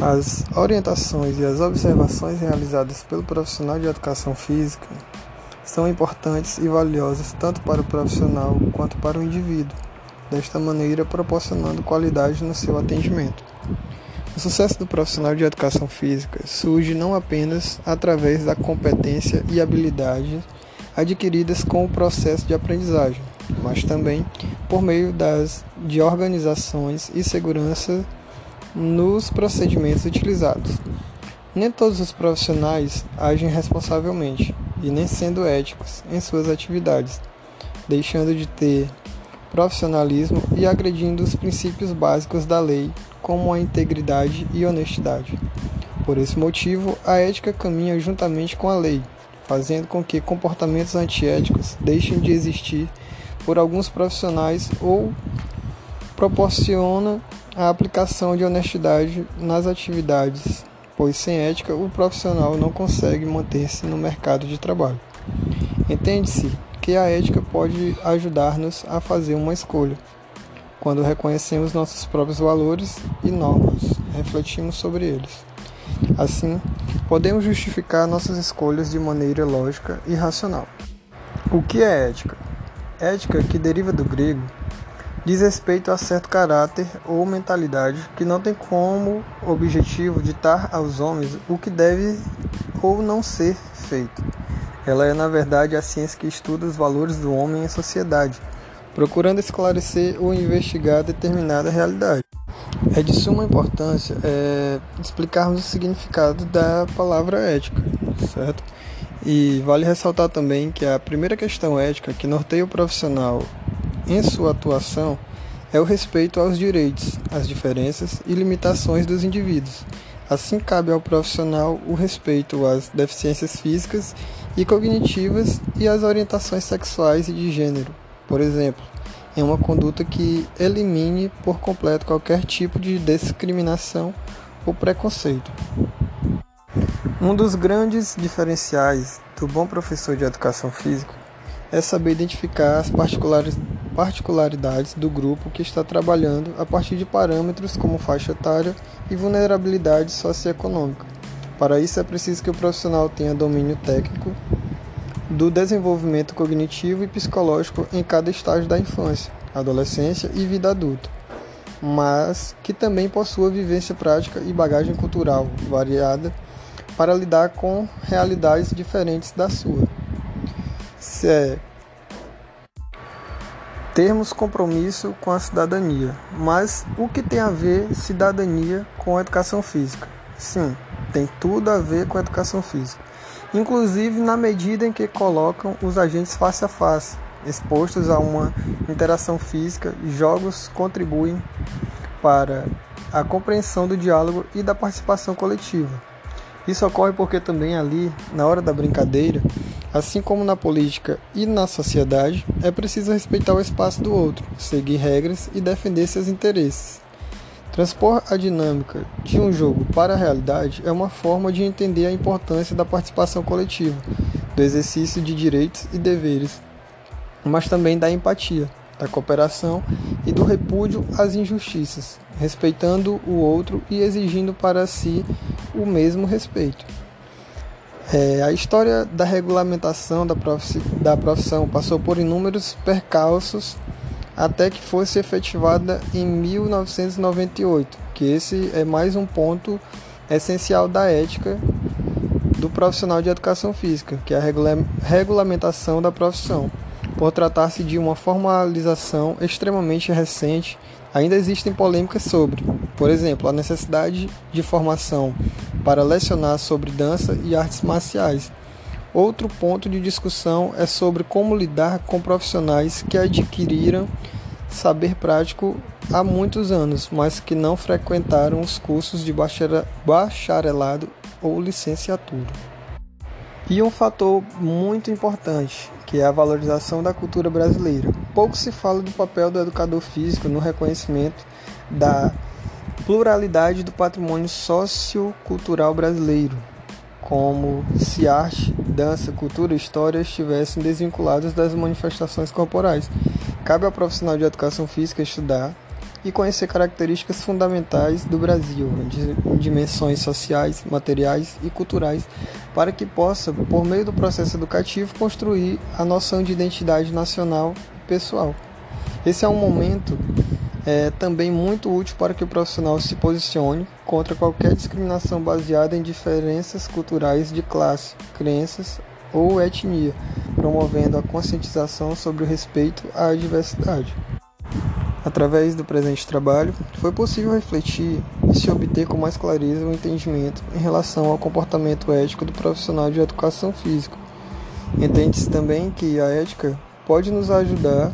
As orientações e as observações realizadas pelo profissional de educação física são importantes e valiosas tanto para o profissional quanto para o indivíduo, desta maneira proporcionando qualidade no seu atendimento. O sucesso do profissional de educação física surge não apenas através da competência e habilidade adquiridas com o processo de aprendizagem, mas também por meio das de organizações e segurança nos procedimentos utilizados. Nem todos os profissionais agem responsavelmente e nem sendo éticos em suas atividades, deixando de ter profissionalismo e agredindo os princípios básicos da lei, como a integridade e honestidade. Por esse motivo, a ética caminha juntamente com a lei, fazendo com que comportamentos antiéticos deixem de existir por alguns profissionais ou proporciona a aplicação de honestidade nas atividades, pois sem ética o profissional não consegue manter-se no mercado de trabalho. Entende-se que a ética pode ajudar-nos a fazer uma escolha. Quando reconhecemos nossos próprios valores e normas, refletimos sobre eles. Assim, podemos justificar nossas escolhas de maneira lógica e racional. O que é ética? Ética, que deriva do grego, diz respeito a certo caráter ou mentalidade que não tem como objetivo ditar aos homens o que deve ou não ser feito. Ela é, na verdade, a ciência que estuda os valores do homem em sociedade, procurando esclarecer ou investigar determinada realidade. É de suma importância é, explicarmos o significado da palavra ética, certo? E vale ressaltar também que a primeira questão ética que norteia o profissional em sua atuação é o respeito aos direitos, às diferenças e limitações dos indivíduos. Assim, cabe ao profissional o respeito às deficiências físicas e cognitivas e às orientações sexuais e de gênero, por exemplo, em uma conduta que elimine por completo qualquer tipo de discriminação ou preconceito. Um dos grandes diferenciais do bom professor de educação física é saber identificar as particularidades do grupo que está trabalhando a partir de parâmetros como faixa etária e vulnerabilidade socioeconômica. Para isso é preciso que o profissional tenha domínio técnico do desenvolvimento cognitivo e psicológico em cada estágio da infância, adolescência e vida adulta, mas que também possua vivência prática e bagagem cultural variada para lidar com realidades diferentes da sua. Se é termos compromisso com a cidadania, mas o que tem a ver cidadania com a educação física? Sim, tem tudo a ver com a educação física, inclusive na medida em que colocam os agentes face a face, expostos a uma interação física, jogos contribuem para a compreensão do diálogo e da participação coletiva. Isso ocorre porque também ali, na hora da brincadeira, assim como na política e na sociedade, é preciso respeitar o espaço do outro, seguir regras e defender seus interesses. Transpor a dinâmica de um jogo para a realidade é uma forma de entender a importância da participação coletiva, do exercício de direitos e deveres, mas também da empatia, da cooperação e do repúdio às injustiças, respeitando o outro e exigindo para si o mesmo respeito. É, a história da regulamentação da, da profissão passou por inúmeros percalços até que fosse efetivada em 1998, que esse é mais um ponto essencial da ética do profissional de educação física, que é a regula regulamentação da profissão. Por tratar-se de uma formalização extremamente recente, ainda existem polêmicas sobre, por exemplo, a necessidade de formação para lecionar sobre dança e artes marciais. Outro ponto de discussão é sobre como lidar com profissionais que adquiriram saber prático há muitos anos, mas que não frequentaram os cursos de bacharelado ou licenciatura. E um fator muito importante, que é a valorização da cultura brasileira. Pouco se fala do papel do educador físico no reconhecimento da pluralidade do patrimônio sociocultural brasileiro, como se arte, dança, cultura e história estivessem desvinculados das manifestações corporais. Cabe ao profissional de educação física estudar, e conhecer características fundamentais do Brasil, dimensões sociais, materiais e culturais, para que possa, por meio do processo educativo, construir a noção de identidade nacional e pessoal. Esse é um momento é, também muito útil para que o profissional se posicione contra qualquer discriminação baseada em diferenças culturais de classe, crenças ou etnia, promovendo a conscientização sobre o respeito à diversidade. Através do presente trabalho, foi possível refletir e se obter com mais clareza o entendimento em relação ao comportamento ético do profissional de educação física. Entende-se também que a ética pode nos ajudar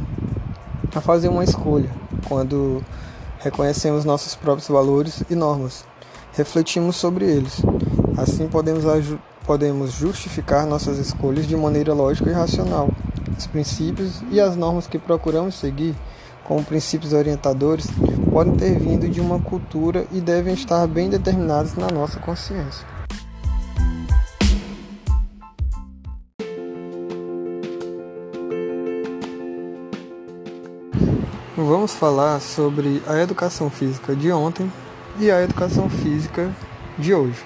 a fazer uma escolha quando reconhecemos nossos próprios valores e normas, refletimos sobre eles. Assim podemos, podemos justificar nossas escolhas de maneira lógica e racional. Os princípios e as normas que procuramos seguir como princípios orientadores, podem ter vindo de uma cultura e devem estar bem determinados na nossa consciência. Vamos falar sobre a educação física de ontem e a educação física de hoje.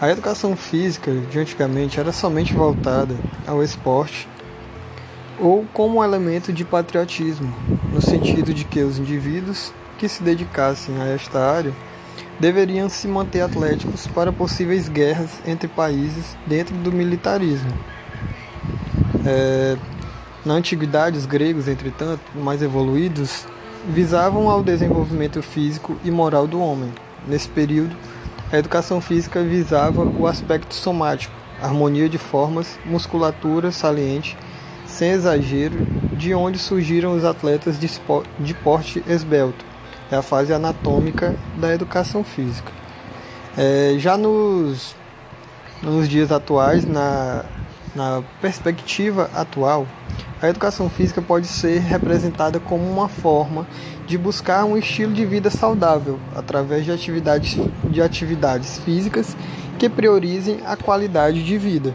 A educação física de antigamente era somente voltada ao esporte ou como um elemento de patriotismo, no sentido de que os indivíduos que se dedicassem a esta área deveriam se manter atléticos para possíveis guerras entre países dentro do militarismo. É, na antiguidade, os gregos, entretanto, mais evoluídos, visavam ao desenvolvimento físico e moral do homem. Nesse período, a educação física visava o aspecto somático, harmonia de formas, musculatura saliente sem exagero, de onde surgiram os atletas de, porte esbelto. É a fase anatômica da educação física. É, já nos, nos dias atuais, na, na perspectiva atual, a educação física pode ser representada como uma forma de buscar um estilo de vida saudável através de atividades, de atividades físicas que priorizem a qualidade de vida.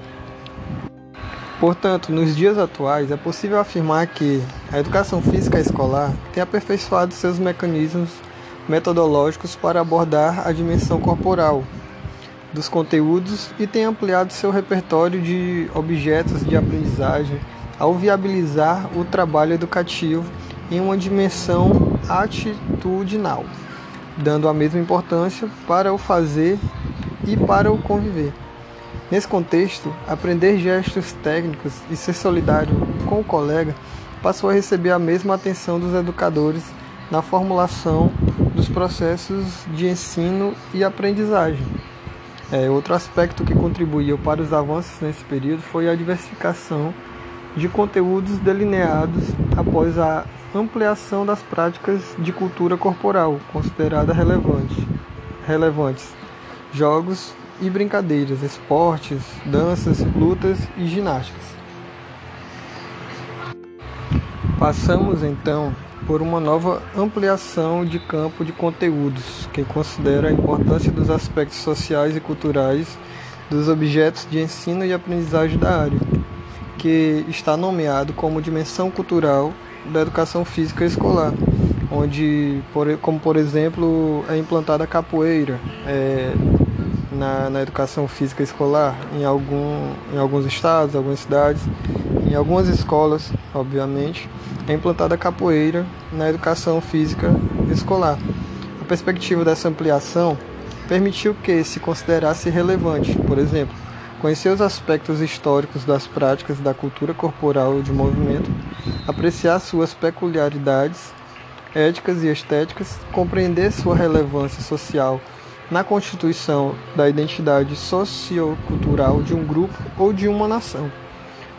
Portanto, nos dias atuais, é possível afirmar que a educação física escolar tem aperfeiçoado seus mecanismos metodológicos para abordar a dimensão corporal dos conteúdos e tem ampliado seu repertório de objetos de aprendizagem ao viabilizar o trabalho educativo em uma dimensão atitudinal, dando a mesma importância para o fazer e para o conviver. Nesse contexto, aprender gestos técnicos e ser solidário com o colega passou a receber a mesma atenção dos educadores na formulação dos processos de ensino e aprendizagem. É, outro aspecto que contribuiu para os avanços nesse período foi a diversificação de conteúdos delineados após a ampliação das práticas de cultura corporal consideradas relevantes, relevantes. Jogos e brincadeiras, esportes, danças, lutas e ginásticas. Passamos então por uma nova ampliação de campo de conteúdos, que considera a importância dos aspectos sociais e culturais dos objetos de ensino e aprendizagem da área, está nomeado como dimensão cultural da educação física escolar, onde, como por exemplo, é implantada a capoeira, é, na, na educação física escolar em, algum, em alguns estados, algumas cidades, em algumas escolas, obviamente, é implantada a capoeira na educação física escolar. A perspectiva dessa ampliação permitiu que se considerasse relevante, por exemplo, conhecer os aspectos históricos das práticas da cultura corporal de movimento, apreciar suas peculiaridades éticas e estéticas, compreender sua relevância social na constituição da identidade sociocultural de um grupo ou de uma nação.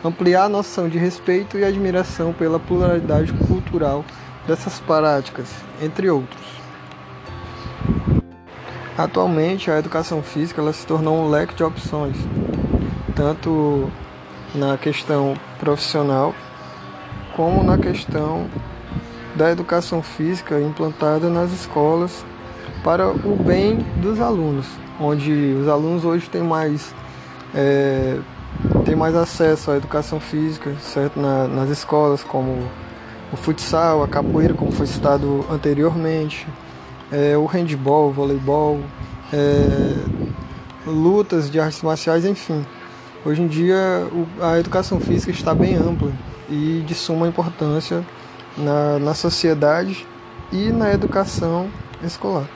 Ampliar a noção de respeito e admiração pela pluralidade cultural dessas práticas, entre outros. Atualmente, a educação física ela se tornou um leque de opções, tanto na questão profissional como na questão da educação física implantada nas escolas para o bem dos alunos, onde os alunos hoje têm mais, é, têm mais acesso à educação física, certo? Na, nas escolas, como o futsal, a capoeira, como foi citado anteriormente, é, o handball, o voleibol, é, lutas de artes marciais, enfim. Hoje em dia a educação física está bem ampla e de suma importância na, na sociedade e na educação escolar.